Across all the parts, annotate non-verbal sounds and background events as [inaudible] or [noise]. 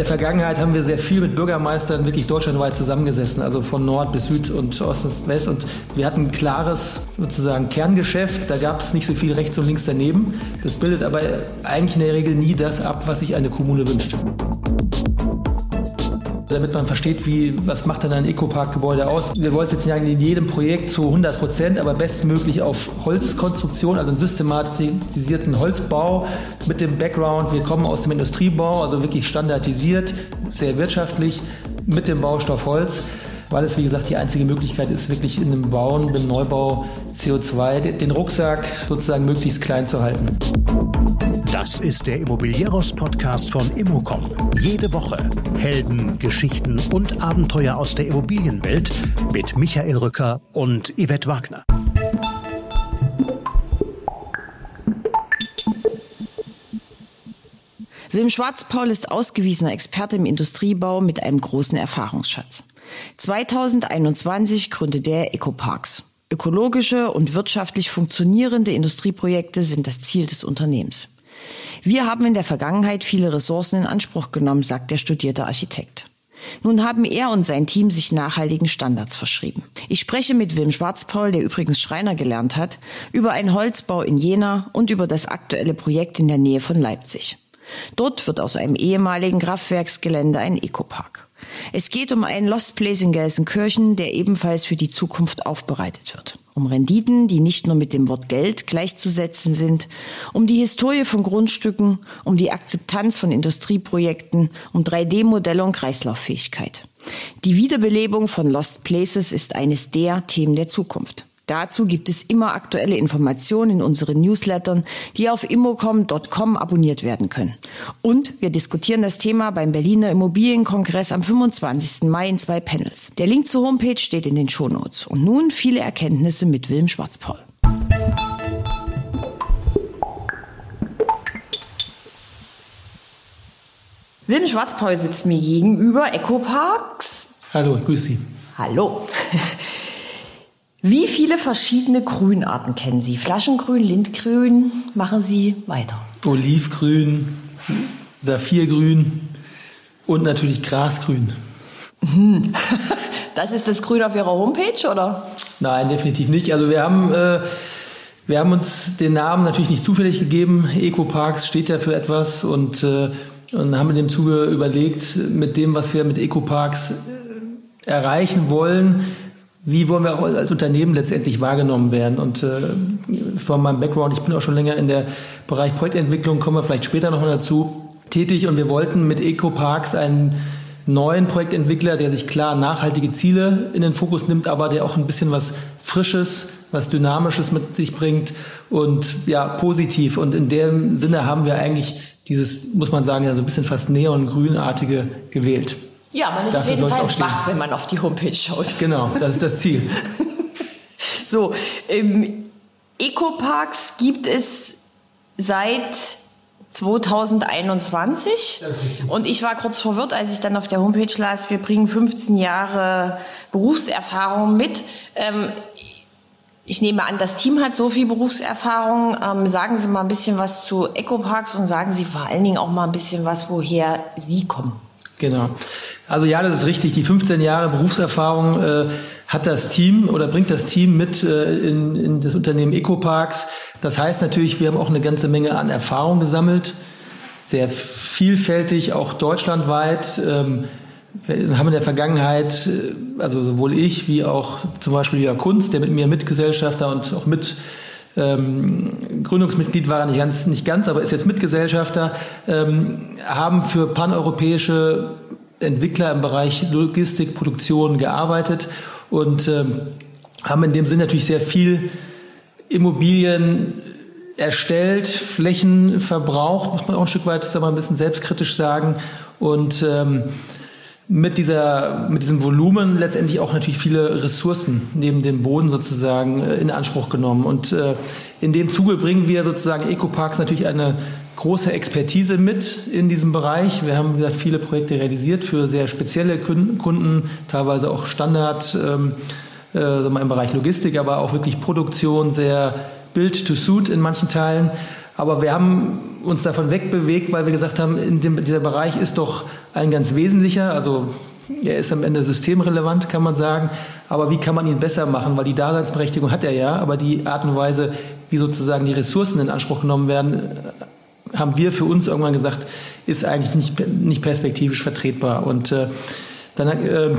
der Vergangenheit haben wir sehr viel mit Bürgermeistern wirklich deutschlandweit zusammengesessen, also von Nord bis Süd und Ost bis West. Und wir hatten ein klares sozusagen Kerngeschäft. Da gab es nicht so viel rechts und links daneben. Das bildet aber eigentlich in der Regel nie das ab, was sich eine Kommune wünscht damit man versteht, wie, was macht dann ein Ecopark-Gebäude aus. Wir wollen es jetzt nicht in jedem Projekt zu 100 Prozent, aber bestmöglich auf Holzkonstruktion, also einen systematisierten Holzbau mit dem Background. Wir kommen aus dem Industriebau, also wirklich standardisiert, sehr wirtschaftlich mit dem Baustoff Holz weil es, wie gesagt, die einzige Möglichkeit ist, wirklich in einem Bauen, beim Neubau CO2, den Rucksack sozusagen möglichst klein zu halten. Das ist der Immobilieros-Podcast von Immocom. Jede Woche Helden, Geschichten und Abenteuer aus der Immobilienwelt mit Michael Rücker und Yvette Wagner. Wilm Schwarzpaul ist ausgewiesener Experte im Industriebau mit einem großen Erfahrungsschatz. 2021 gründete er Ecoparks. Ökologische und wirtschaftlich funktionierende Industrieprojekte sind das Ziel des Unternehmens. Wir haben in der Vergangenheit viele Ressourcen in Anspruch genommen, sagt der studierte Architekt. Nun haben er und sein Team sich nachhaltigen Standards verschrieben. Ich spreche mit Wilm Schwarzpaul, der übrigens Schreiner gelernt hat, über einen Holzbau in Jena und über das aktuelle Projekt in der Nähe von Leipzig. Dort wird aus einem ehemaligen Kraftwerksgelände ein Ecopark. Es geht um einen Lost Place in Gelsenkirchen, der ebenfalls für die Zukunft aufbereitet wird. Um Renditen, die nicht nur mit dem Wort Geld gleichzusetzen sind, um die Historie von Grundstücken, um die Akzeptanz von Industrieprojekten, um 3D-Modelle und Kreislauffähigkeit. Die Wiederbelebung von Lost Places ist eines der Themen der Zukunft. Dazu gibt es immer aktuelle Informationen in unseren Newslettern, die auf immocom.com abonniert werden können. Und wir diskutieren das Thema beim Berliner Immobilienkongress am 25. Mai in zwei Panels. Der Link zur Homepage steht in den Shownotes. Und nun viele Erkenntnisse mit Wilm Schwarzpaul. Wilm Schwarzpaul sitzt mir gegenüber, Ecoparks. Hallo, grüß Sie. Hallo. [laughs] Wie viele verschiedene Grünarten kennen Sie? Flaschengrün, Lindgrün, machen Sie weiter. Olivgrün, Saphirgrün und natürlich Grasgrün. Hm. [laughs] Das ist das Grün auf Ihrer Homepage, oder? Nein, definitiv nicht. Also wir haben, äh, wir haben uns den Namen natürlich nicht zufällig gegeben. Ecoparks steht ja für etwas und, äh, und haben in dem Zuge überlegt, mit dem, was wir mit Ecoparks äh, erreichen wollen, wie wollen wir auch als Unternehmen letztendlich wahrgenommen werden? Und äh, von meinem Background, ich bin auch schon länger in der Bereich Projektentwicklung, kommen wir vielleicht später nochmal dazu, tätig und wir wollten mit EcoParks einen neuen Projektentwickler, der sich klar nachhaltige Ziele in den Fokus nimmt, aber der auch ein bisschen was Frisches, was Dynamisches mit sich bringt und ja, positiv. Und in dem Sinne haben wir eigentlich dieses, muss man sagen, ja, so ein bisschen fast neongrünartige gewählt. Ja, man ist Dafür auf jeden Fall wach, wenn man auf die Homepage schaut. Genau, das ist das Ziel. [laughs] so, ähm, Ecoparks gibt es seit 2021. Und ich war kurz verwirrt, als ich dann auf der Homepage las, wir bringen 15 Jahre Berufserfahrung mit. Ähm, ich nehme an, das Team hat so viel Berufserfahrung. Ähm, sagen Sie mal ein bisschen was zu Ecoparks und sagen Sie vor allen Dingen auch mal ein bisschen was, woher Sie kommen. Genau. Also ja, das ist richtig. Die 15 Jahre Berufserfahrung äh, hat das Team oder bringt das Team mit äh, in, in das Unternehmen Ecoparks. Das heißt natürlich, wir haben auch eine ganze Menge an Erfahrung gesammelt, sehr vielfältig, auch deutschlandweit. Ähm, wir haben in der Vergangenheit, äh, also sowohl ich wie auch zum Beispiel Jörg Kunz, der mit mir Mitgesellschafter und auch mit ähm, Gründungsmitglied war nicht ganz, nicht ganz, aber ist jetzt Mitgesellschafter, ähm, haben für paneuropäische Entwickler im Bereich Logistik, Produktion gearbeitet und ähm, haben in dem Sinn natürlich sehr viel Immobilien erstellt, Flächen verbraucht, muss man auch ein Stück weit sagen wir, ein bisschen selbstkritisch sagen. Und ähm, mit, dieser, mit diesem Volumen letztendlich auch natürlich viele Ressourcen neben dem Boden sozusagen äh, in Anspruch genommen. Und äh, in dem Zuge bringen wir sozusagen Ecoparks natürlich eine große Expertise mit in diesem Bereich. Wir haben, wie gesagt, viele Projekte realisiert für sehr spezielle Kunden, teilweise auch Standard ähm, äh, im Bereich Logistik, aber auch wirklich Produktion, sehr Build to Suit in manchen Teilen. Aber wir haben uns davon wegbewegt, weil wir gesagt haben, in dem, dieser Bereich ist doch ein ganz wesentlicher, also er ist am Ende systemrelevant, kann man sagen. Aber wie kann man ihn besser machen? Weil die Daseinsberechtigung hat er ja, aber die Art und Weise, wie sozusagen die Ressourcen in Anspruch genommen werden, haben wir für uns irgendwann gesagt, ist eigentlich nicht, nicht perspektivisch vertretbar. Und äh, dann äh,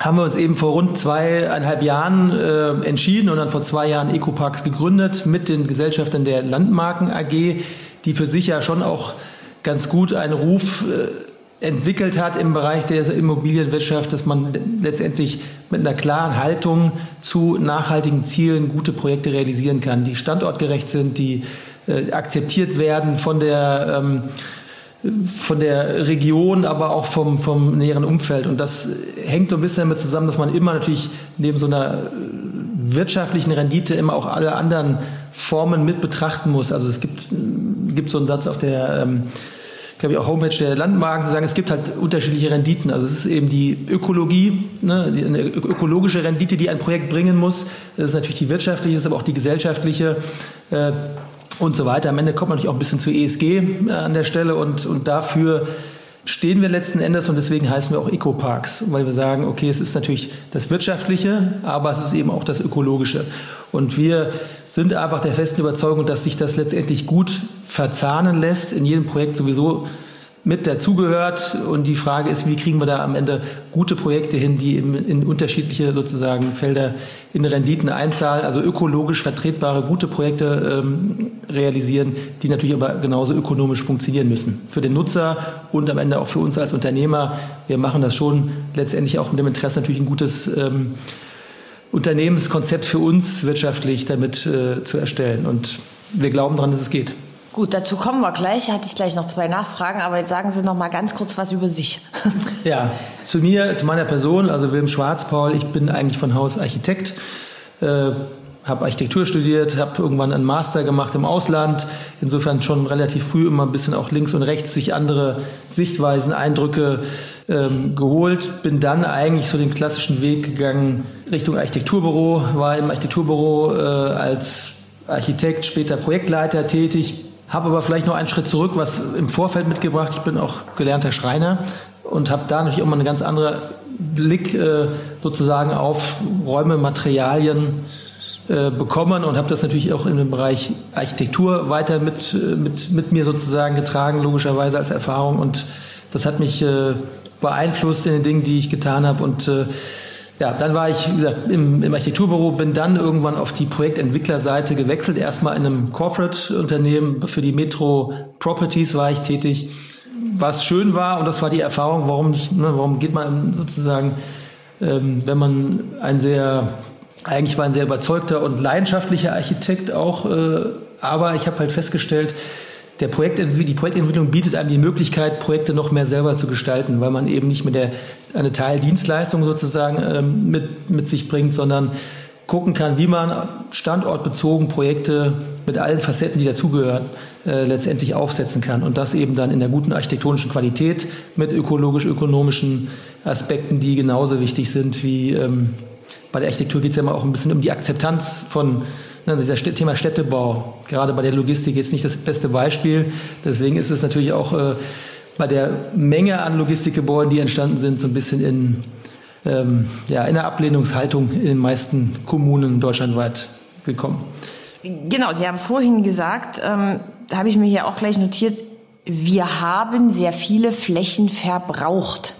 haben wir uns eben vor rund zweieinhalb Jahren äh, entschieden und dann vor zwei Jahren Ecoparks gegründet mit den Gesellschaftern der Landmarken AG, die für sich ja schon auch ganz gut einen Ruf äh, entwickelt hat im Bereich der Immobilienwirtschaft, dass man letztendlich mit einer klaren Haltung zu nachhaltigen Zielen gute Projekte realisieren kann, die standortgerecht sind, die äh, akzeptiert werden von der ähm, von der Region, aber auch vom, vom näheren Umfeld. Und das hängt so ein bisschen damit zusammen, dass man immer natürlich neben so einer äh, wirtschaftlichen Rendite immer auch alle anderen Formen mit betrachten muss. Also es gibt, gibt so einen Satz auf der ähm, glaube auch Homepage der Landmarken zu sagen, es gibt halt unterschiedliche Renditen. Also es ist eben die Ökologie, ne, die, eine ökologische Rendite, die ein Projekt bringen muss. Das ist natürlich die wirtschaftliche, ist aber auch die gesellschaftliche. Äh, und so weiter. Am Ende kommt man natürlich auch ein bisschen zu ESG äh, an der Stelle und, und dafür stehen wir letzten Endes und deswegen heißen wir auch Ecoparks, weil wir sagen, okay, es ist natürlich das Wirtschaftliche, aber es ist eben auch das Ökologische. Und wir sind einfach der festen Überzeugung, dass sich das letztendlich gut verzahnen lässt, in jedem Projekt sowieso mit dazugehört. Und die Frage ist, wie kriegen wir da am Ende gute Projekte hin, die in, unterschiedliche sozusagen Felder in Renditen einzahlen, also ökologisch vertretbare, gute Projekte ähm, realisieren, die natürlich aber genauso ökonomisch funktionieren müssen. Für den Nutzer und am Ende auch für uns als Unternehmer. Wir machen das schon letztendlich auch mit dem Interesse natürlich ein gutes ähm, Unternehmenskonzept für uns wirtschaftlich damit äh, zu erstellen. Und wir glauben daran, dass es geht. Gut, dazu kommen wir gleich. Hatte ich gleich noch zwei Nachfragen, aber jetzt sagen Sie noch mal ganz kurz was über sich. [laughs] ja, zu mir, zu meiner Person, also Wilm Schwarzpaul. Ich bin eigentlich von Haus Architekt, äh, habe Architektur studiert, habe irgendwann einen Master gemacht im Ausland. Insofern schon relativ früh immer ein bisschen auch links und rechts sich andere Sichtweisen, Eindrücke ähm, geholt. Bin dann eigentlich so den klassischen Weg gegangen Richtung Architekturbüro, war im Architekturbüro äh, als Architekt, später Projektleiter tätig, habe aber vielleicht noch einen Schritt zurück, was im Vorfeld mitgebracht. Ich bin auch gelernter Schreiner und habe da natürlich auch mal einen ganz anderen Blick äh, sozusagen auf Räume, Materialien äh, bekommen und habe das natürlich auch in dem Bereich Architektur weiter mit, äh, mit, mit mir sozusagen getragen, logischerweise als Erfahrung. Und das hat mich äh, beeinflusst in den Dingen, die ich getan habe und äh, ja, dann war ich, wie gesagt, im, im Architekturbüro, bin dann irgendwann auf die Projektentwicklerseite gewechselt. Erstmal in einem Corporate-Unternehmen für die Metro Properties war ich tätig. Was schön war, und das war die Erfahrung, warum, ne, warum geht man sozusagen, ähm, wenn man ein sehr, eigentlich war ein sehr überzeugter und leidenschaftlicher Architekt auch, äh, aber ich habe halt festgestellt, der Projekt, die Projektentwicklung bietet einem die Möglichkeit, Projekte noch mehr selber zu gestalten, weil man eben nicht mit der, eine Teildienstleistung sozusagen ähm, mit, mit sich bringt, sondern gucken kann, wie man standortbezogen Projekte mit allen Facetten, die dazugehören, äh, letztendlich aufsetzen kann. Und das eben dann in der guten architektonischen Qualität mit ökologisch-ökonomischen Aspekten, die genauso wichtig sind wie ähm, bei der Architektur geht es ja immer auch ein bisschen um die Akzeptanz von na, dieser Thema Städtebau, gerade bei der Logistik jetzt nicht das beste Beispiel. Deswegen ist es natürlich auch äh, bei der Menge an Logistikgebäuden, die entstanden sind, so ein bisschen in, ähm, ja, in der Ablehnungshaltung in den meisten Kommunen deutschlandweit gekommen. Genau, Sie haben vorhin gesagt, ähm, da habe ich mir hier auch gleich notiert, wir haben sehr viele Flächen verbraucht.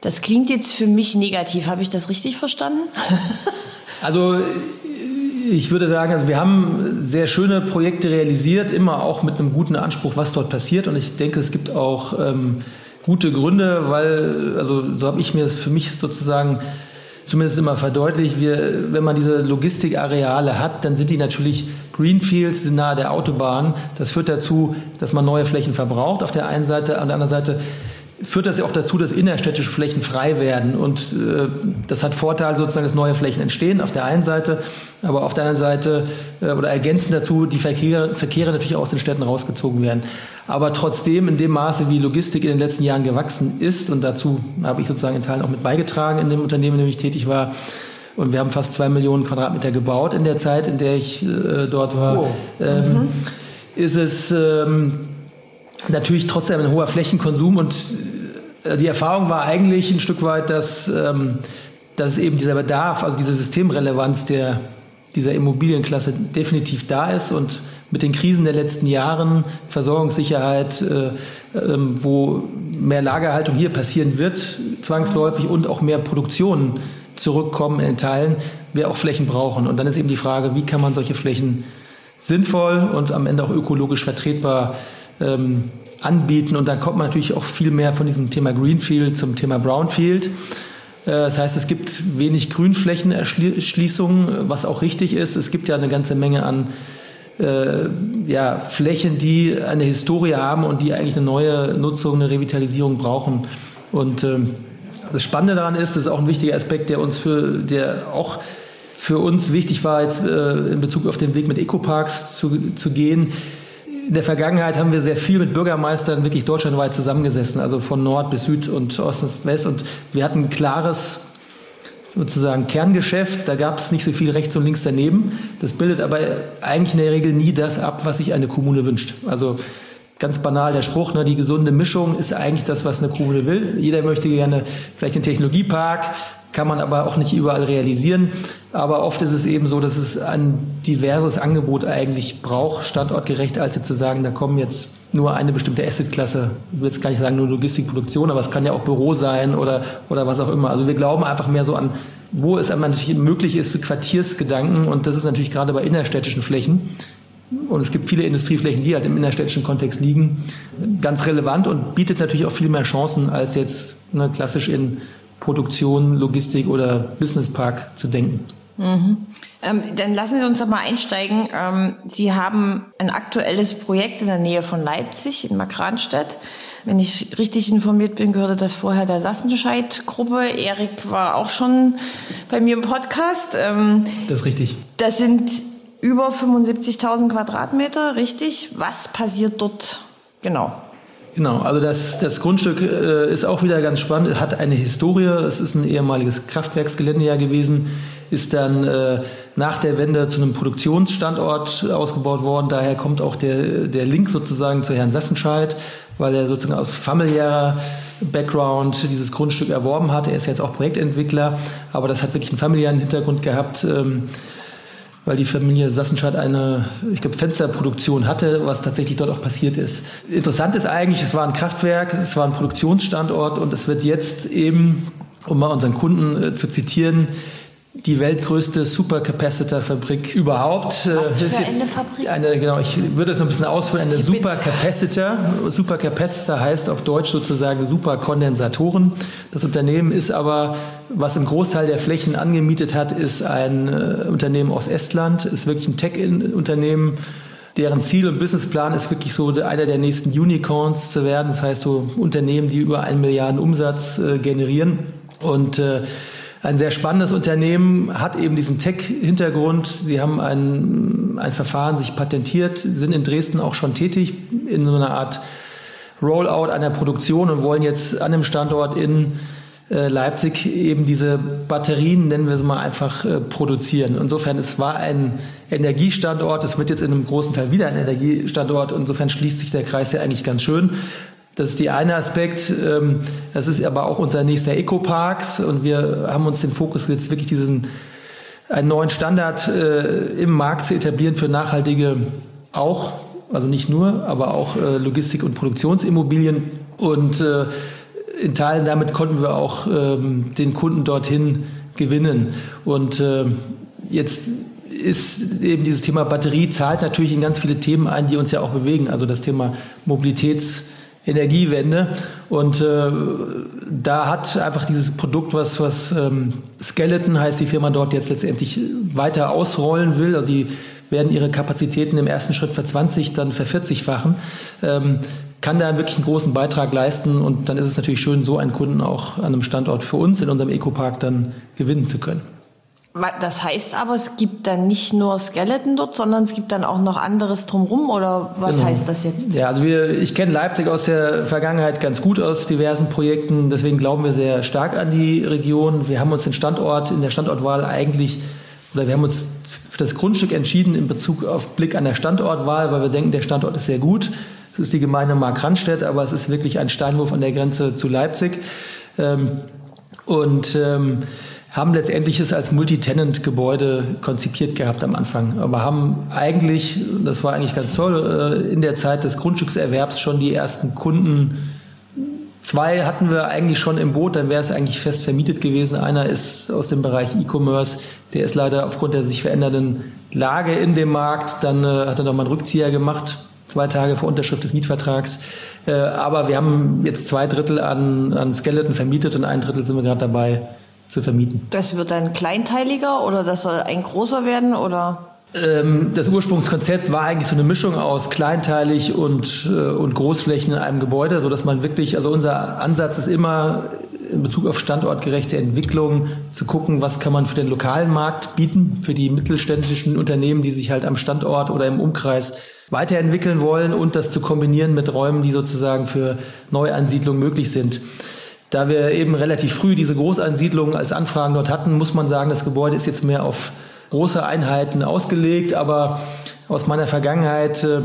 Das klingt jetzt für mich negativ. Habe ich das richtig verstanden? also ich würde sagen, also wir haben sehr schöne Projekte realisiert, immer auch mit einem guten Anspruch, was dort passiert. Und ich denke, es gibt auch ähm, gute Gründe, weil, also so habe ich mir das für mich sozusagen zumindest immer verdeutlicht, wir, wenn man diese Logistikareale hat, dann sind die natürlich Greenfields, sind nahe der Autobahn. Das führt dazu, dass man neue Flächen verbraucht auf der einen Seite, an der anderen Seite führt das ja auch dazu, dass innerstädtische Flächen frei werden. Und äh, das hat Vorteile sozusagen, dass neue Flächen entstehen auf der einen Seite, aber auf der anderen Seite äh, oder ergänzend dazu die Verkehre, Verkehre natürlich auch aus den Städten rausgezogen werden. Aber trotzdem in dem Maße, wie Logistik in den letzten Jahren gewachsen ist, und dazu habe ich sozusagen in Teilen auch mit beigetragen in dem Unternehmen, in dem ich tätig war, und wir haben fast zwei Millionen Quadratmeter gebaut in der Zeit, in der ich äh, dort war. Oh. Ähm, mhm ist es ähm, natürlich trotzdem ein hoher Flächenkonsum und äh, die Erfahrung war eigentlich ein Stück weit, dass, ähm, dass eben dieser Bedarf, also diese Systemrelevanz der, dieser Immobilienklasse definitiv da ist und mit den Krisen der letzten Jahren, Versorgungssicherheit, äh, äh, wo mehr Lagerhaltung hier passieren wird, zwangsläufig und auch mehr Produktion zurückkommen in Teilen, wir auch Flächen brauchen. Und dann ist eben die Frage, wie kann man solche Flächen sinnvoll und am Ende auch ökologisch vertretbar ähm, anbieten. Und dann kommt man natürlich auch viel mehr von diesem Thema Greenfield zum Thema Brownfield. Äh, das heißt, es gibt wenig Grünflächenerschließungen, was auch richtig ist. Es gibt ja eine ganze Menge an äh, ja, Flächen, die eine Historie haben und die eigentlich eine neue Nutzung, eine Revitalisierung brauchen. Und äh, das Spannende daran ist, das ist auch ein wichtiger Aspekt, der uns für, der auch für uns wichtig war, jetzt äh, in Bezug auf den Weg mit Ecoparks zu, zu gehen. In der Vergangenheit haben wir sehr viel mit Bürgermeistern wirklich deutschlandweit zusammengesessen, also von Nord bis Süd und Ost bis West. Und wir hatten ein klares sozusagen Kerngeschäft. Da gab es nicht so viel rechts und links daneben. Das bildet aber eigentlich in der Regel nie das ab, was sich eine Kommune wünscht. Also ganz banal der Spruch, ne, die gesunde Mischung ist eigentlich das, was eine Kommune will. Jeder möchte gerne vielleicht den Technologiepark, kann man aber auch nicht überall realisieren. Aber oft ist es eben so, dass es ein diverses Angebot eigentlich braucht, standortgerecht, als jetzt zu sagen, da kommen jetzt nur eine bestimmte Assetklasse. Ich will jetzt gar nicht sagen nur Logistikproduktion, aber es kann ja auch Büro sein oder, oder was auch immer. Also wir glauben einfach mehr so an, wo es einmal natürlich möglich ist, Quartiersgedanken und das ist natürlich gerade bei innerstädtischen Flächen. Und es gibt viele Industrieflächen, die halt im innerstädtischen Kontext liegen, ganz relevant und bietet natürlich auch viel mehr Chancen, als jetzt ne, klassisch in Produktion, Logistik oder Businesspark zu denken. Mhm. Ähm, dann lassen Sie uns doch mal einsteigen. Ähm, Sie haben ein aktuelles Projekt in der Nähe von Leipzig, in Markranstädt. Wenn ich richtig informiert bin, gehörte das vorher der Sassenscheid-Gruppe. Erik war auch schon bei mir im Podcast. Ähm, das ist richtig. Das sind über 75.000 Quadratmeter, richtig? Was passiert dort genau? Genau, also das, das Grundstück äh, ist auch wieder ganz spannend, hat eine Historie. Es ist ein ehemaliges Kraftwerksgelände ja gewesen, ist dann äh, nach der Wende zu einem Produktionsstandort ausgebaut worden. Daher kommt auch der, der Link sozusagen zu Herrn Sassenscheid, weil er sozusagen aus familiärer Background dieses Grundstück erworben hat. Er ist jetzt auch Projektentwickler, aber das hat wirklich einen familiären Hintergrund gehabt. Ähm, weil die Familie Sassenscheid eine, ich glaube, Fensterproduktion hatte, was tatsächlich dort auch passiert ist. Interessant ist eigentlich, es war ein Kraftwerk, es war ein Produktionsstandort und es wird jetzt eben, um mal unseren Kunden äh, zu zitieren, die weltgrößte Supercapacitor-Fabrik überhaupt. Was das ist jetzt eine Fabrik? Eine, genau, ich würde es noch ein bisschen ausführen. Eine Supercapacitor. Supercapacitor heißt auf Deutsch sozusagen Superkondensatoren. Das Unternehmen ist aber, was im Großteil der Flächen angemietet hat, ist ein äh, Unternehmen aus Estland. Ist wirklich ein Tech-Unternehmen deren Ziel und Businessplan ist wirklich so einer der nächsten Unicorns zu werden. Das heißt so Unternehmen, die über einen Milliarden Umsatz äh, generieren. Und äh, ein sehr spannendes Unternehmen, hat eben diesen Tech-Hintergrund. Sie haben ein, ein Verfahren sich patentiert, sind in Dresden auch schon tätig in so einer Art Rollout einer Produktion und wollen jetzt an dem Standort in äh, Leipzig eben diese Batterien, nennen wir sie mal einfach, äh, produzieren. Insofern, es war ein Energiestandort, es wird jetzt in einem großen Teil wieder ein Energiestandort. Insofern schließt sich der Kreis ja eigentlich ganz schön. Das ist die eine Aspekt. Ähm, das ist aber auch unser nächster Eco-Parks und wir haben uns den Fokus jetzt wirklich diesen einen neuen Standard äh, im Markt zu etablieren für nachhaltige auch, also nicht nur, aber auch äh, Logistik- und Produktionsimmobilien. Und äh, in Teilen damit konnten wir auch ähm, den Kunden dorthin gewinnen. Und jetzt ist eben dieses Thema Batterie zahlt natürlich in ganz viele Themen ein, die uns ja auch bewegen. Also das Thema Mobilitäts- Energiewende. Und äh, da hat einfach dieses Produkt, was, was ähm, Skeleton heißt, die Firma dort jetzt letztendlich weiter ausrollen will. Also die werden ihre Kapazitäten im ersten Schritt verzwanzig, dann vervierzigfachen. Ähm, kann da wirklich einen großen Beitrag leisten und dann ist es natürlich schön, so einen Kunden auch an einem Standort für uns in unserem Ecopark dann gewinnen zu können. Das heißt aber, es gibt dann nicht nur Skeleton dort, sondern es gibt dann auch noch anderes drumherum oder was genau. heißt das jetzt? Ja, also wir, ich kenne Leipzig aus der Vergangenheit ganz gut aus diversen Projekten, deswegen glauben wir sehr stark an die Region. Wir haben uns den Standort in der Standortwahl eigentlich oder wir haben uns für das Grundstück entschieden in Bezug auf Blick an der Standortwahl, weil wir denken, der Standort ist sehr gut. Es ist die Gemeinde Markranstädt, aber es ist wirklich ein Steinwurf an der Grenze zu Leipzig. Ähm, und ähm, haben letztendlich es als Multitenant-Gebäude konzipiert gehabt am Anfang. Aber haben eigentlich, das war eigentlich ganz toll, äh, in der Zeit des Grundstückserwerbs schon die ersten Kunden Zwei hatten wir eigentlich schon im Boot, dann wäre es eigentlich fest vermietet gewesen. Einer ist aus dem Bereich E-Commerce, der ist leider aufgrund der sich verändernden Lage in dem Markt, dann äh, hat er nochmal einen Rückzieher gemacht, zwei Tage vor Unterschrift des Mietvertrags. Äh, aber wir haben jetzt zwei Drittel an, an Skeleton vermietet und ein Drittel sind wir gerade dabei zu vermieten. Das wird dann kleinteiliger oder das soll ein großer werden oder? Ähm, das Ursprungskonzept war eigentlich so eine Mischung aus kleinteilig und, äh, und Großflächen in einem Gebäude, so dass man wirklich, also unser Ansatz ist immer in Bezug auf standortgerechte Entwicklung zu gucken, was kann man für den lokalen Markt bieten, für die mittelständischen Unternehmen, die sich halt am Standort oder im Umkreis weiterentwickeln wollen und das zu kombinieren mit Räumen, die sozusagen für Neuansiedlung möglich sind. Da wir eben relativ früh diese Großansiedlungen als Anfragen dort hatten, muss man sagen, das Gebäude ist jetzt mehr auf große Einheiten ausgelegt, aber aus meiner Vergangenheit äh,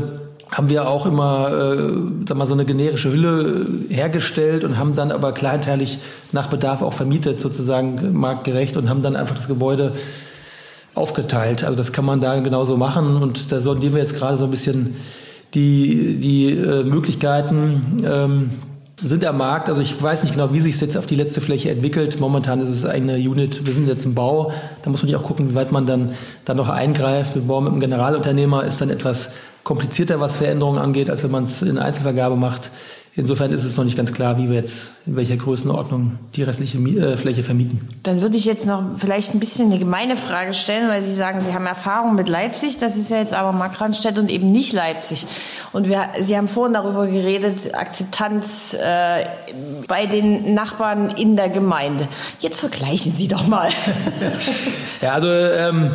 haben wir auch immer äh, sag mal, so eine generische Hülle hergestellt und haben dann aber kleinteilig nach Bedarf auch vermietet, sozusagen marktgerecht und haben dann einfach das Gebäude aufgeteilt. Also das kann man da genauso machen und da sondieren wir jetzt gerade so ein bisschen die, die äh, Möglichkeiten. Ähm, sind am Markt. Also ich weiß nicht genau, wie sich es jetzt auf die letzte Fläche entwickelt. Momentan ist es eine Unit, wir sind jetzt im Bau. Da muss man ja auch gucken, wie weit man dann, dann noch eingreift. Wir bauen mit einem Generalunternehmer, ist dann etwas komplizierter, was Veränderungen angeht, als wenn man es in Einzelvergabe macht. Insofern ist es noch nicht ganz klar, wie wir jetzt in welcher Größenordnung die restliche äh, Fläche vermieten. Dann würde ich jetzt noch vielleicht ein bisschen eine gemeine Frage stellen, weil Sie sagen, Sie haben Erfahrung mit Leipzig. Das ist ja jetzt aber Markranstädt und eben nicht Leipzig. Und wir, Sie haben vorhin darüber geredet, Akzeptanz äh, bei den Nachbarn in der Gemeinde. Jetzt vergleichen Sie doch mal. [laughs] ja, also ähm,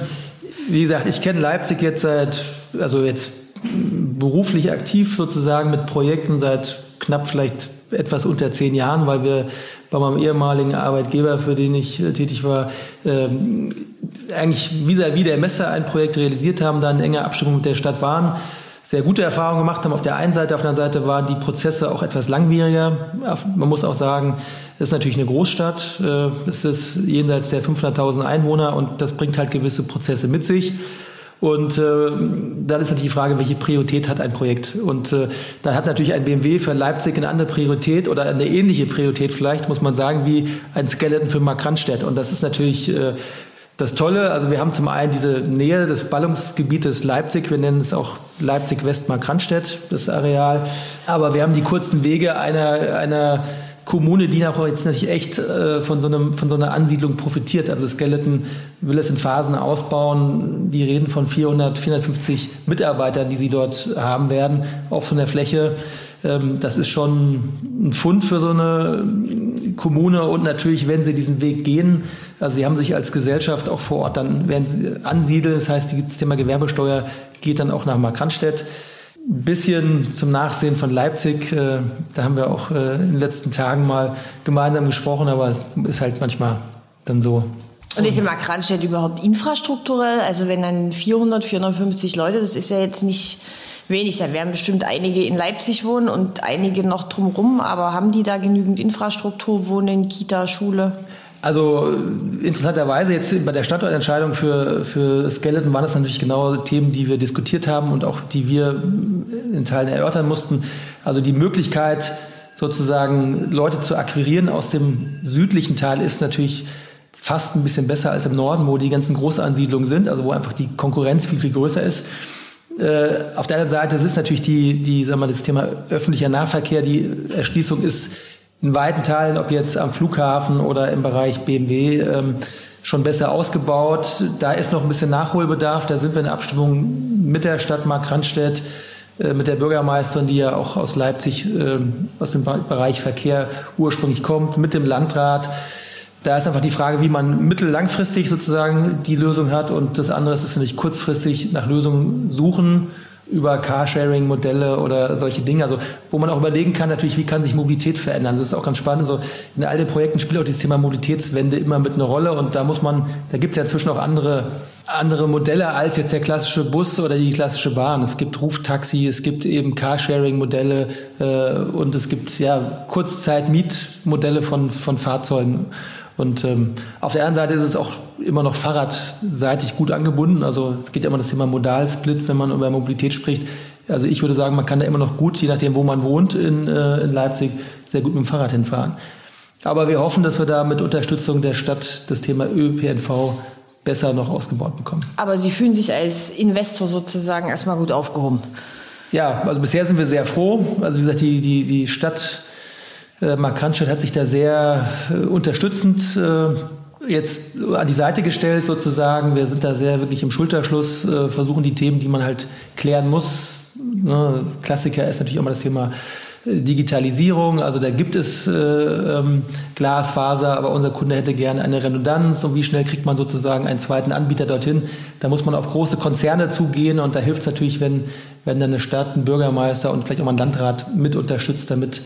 wie gesagt, ich kenne Leipzig jetzt seit, also jetzt beruflich aktiv sozusagen mit Projekten seit knapp vielleicht etwas unter zehn Jahren, weil wir bei meinem ehemaligen Arbeitgeber, für den ich äh, tätig war, ähm, eigentlich vis-à-vis der Messe ein Projekt realisiert haben, dann in enger Abstimmung mit der Stadt waren, sehr gute Erfahrungen gemacht haben auf der einen Seite, auf der anderen Seite waren die Prozesse auch etwas langwieriger. Man muss auch sagen, es ist natürlich eine Großstadt, äh, es ist jenseits der 500.000 Einwohner und das bringt halt gewisse Prozesse mit sich. Und äh, dann ist natürlich die Frage, welche Priorität hat ein Projekt? Und äh, dann hat natürlich ein BMW für Leipzig eine andere Priorität oder eine ähnliche Priorität vielleicht, muss man sagen, wie ein Skeleton für Markranstädt. Und das ist natürlich äh, das Tolle. Also wir haben zum einen diese Nähe des Ballungsgebietes Leipzig. Wir nennen es auch Leipzig-West-Markranstädt, das Areal. Aber wir haben die kurzen Wege einer, einer Kommune, die auch jetzt natürlich echt äh, von, so einem, von so einer Ansiedlung profitiert. Also Skeleton will es in Phasen ausbauen. Die reden von 400, 450 Mitarbeitern, die sie dort haben werden, auf so einer Fläche. Ähm, das ist schon ein Fund für so eine Kommune und natürlich, wenn sie diesen Weg gehen, also sie haben sich als Gesellschaft auch vor Ort, dann werden sie ansiedeln. Das heißt, das Thema Gewerbesteuer geht dann auch nach Markranstädt. Ein bisschen zum Nachsehen von Leipzig. Äh, da haben wir auch äh, in den letzten Tagen mal gemeinsam gesprochen, aber es ist halt manchmal dann so. Und ist im Markranstädt überhaupt infrastrukturell? Also wenn dann 400, 450 Leute, das ist ja jetzt nicht wenig. Da werden bestimmt einige in Leipzig wohnen und einige noch drumherum. Aber haben die da genügend Infrastruktur, Wohnen, Kita, Schule? Also interessanterweise jetzt bei der Standortentscheidung für, für Skeleton waren das natürlich genau Themen, die wir diskutiert haben und auch die wir in Teilen erörtern mussten. Also die Möglichkeit sozusagen Leute zu akquirieren aus dem südlichen Teil ist natürlich fast ein bisschen besser als im Norden, wo die ganzen Großansiedlungen sind, also wo einfach die Konkurrenz viel, viel größer ist. Äh, auf der anderen Seite ist natürlich die, die, sagen wir mal, das Thema öffentlicher Nahverkehr, die Erschließung ist in weiten Teilen, ob jetzt am Flughafen oder im Bereich BMW, ähm, schon besser ausgebaut. Da ist noch ein bisschen Nachholbedarf. Da sind wir in Abstimmung mit der Stadt Markranstädt, äh, mit der Bürgermeisterin, die ja auch aus Leipzig, äh, aus dem Bereich Verkehr ursprünglich kommt, mit dem Landrat. Da ist einfach die Frage, wie man mittellangfristig sozusagen die Lösung hat. Und das andere ist, wir nicht kurzfristig nach Lösungen suchen über Carsharing-Modelle oder solche Dinge, also wo man auch überlegen kann, natürlich, wie kann sich Mobilität verändern. Das ist auch ganz spannend. Also in all den Projekten spielt auch dieses Thema Mobilitätswende immer mit einer Rolle und da muss man, da gibt es ja inzwischen auch andere andere Modelle als jetzt der klassische Bus oder die klassische Bahn. Es gibt Ruftaxi, es gibt eben Carsharing-Modelle äh, und es gibt ja Kurzzeit-Mietmodelle von, von Fahrzeugen. Und ähm, auf der anderen Seite ist es auch immer noch fahrradseitig gut angebunden. Also es geht ja immer das Thema Modalsplit, wenn man über Mobilität spricht. Also ich würde sagen, man kann da immer noch gut, je nachdem, wo man wohnt in, äh, in Leipzig, sehr gut mit dem Fahrrad hinfahren. Aber wir hoffen, dass wir da mit Unterstützung der Stadt das Thema ÖPNV besser noch ausgebaut bekommen. Aber Sie fühlen sich als Investor sozusagen erstmal gut aufgehoben. Ja, also bisher sind wir sehr froh. Also wie gesagt, die, die, die Stadt äh, Markranstadt hat sich da sehr äh, unterstützend äh, jetzt an die Seite gestellt sozusagen. Wir sind da sehr wirklich im Schulterschluss, äh, versuchen die Themen, die man halt klären muss. Ne? Klassiker ist natürlich immer das Thema Digitalisierung, also da gibt es äh, ähm, Glasfaser, aber unser Kunde hätte gerne eine Redundanz und wie schnell kriegt man sozusagen einen zweiten Anbieter dorthin? Da muss man auf große Konzerne zugehen und da hilft es natürlich, wenn, wenn dann eine Stadt, ein Bürgermeister und vielleicht auch mal ein Landrat mit unterstützt, damit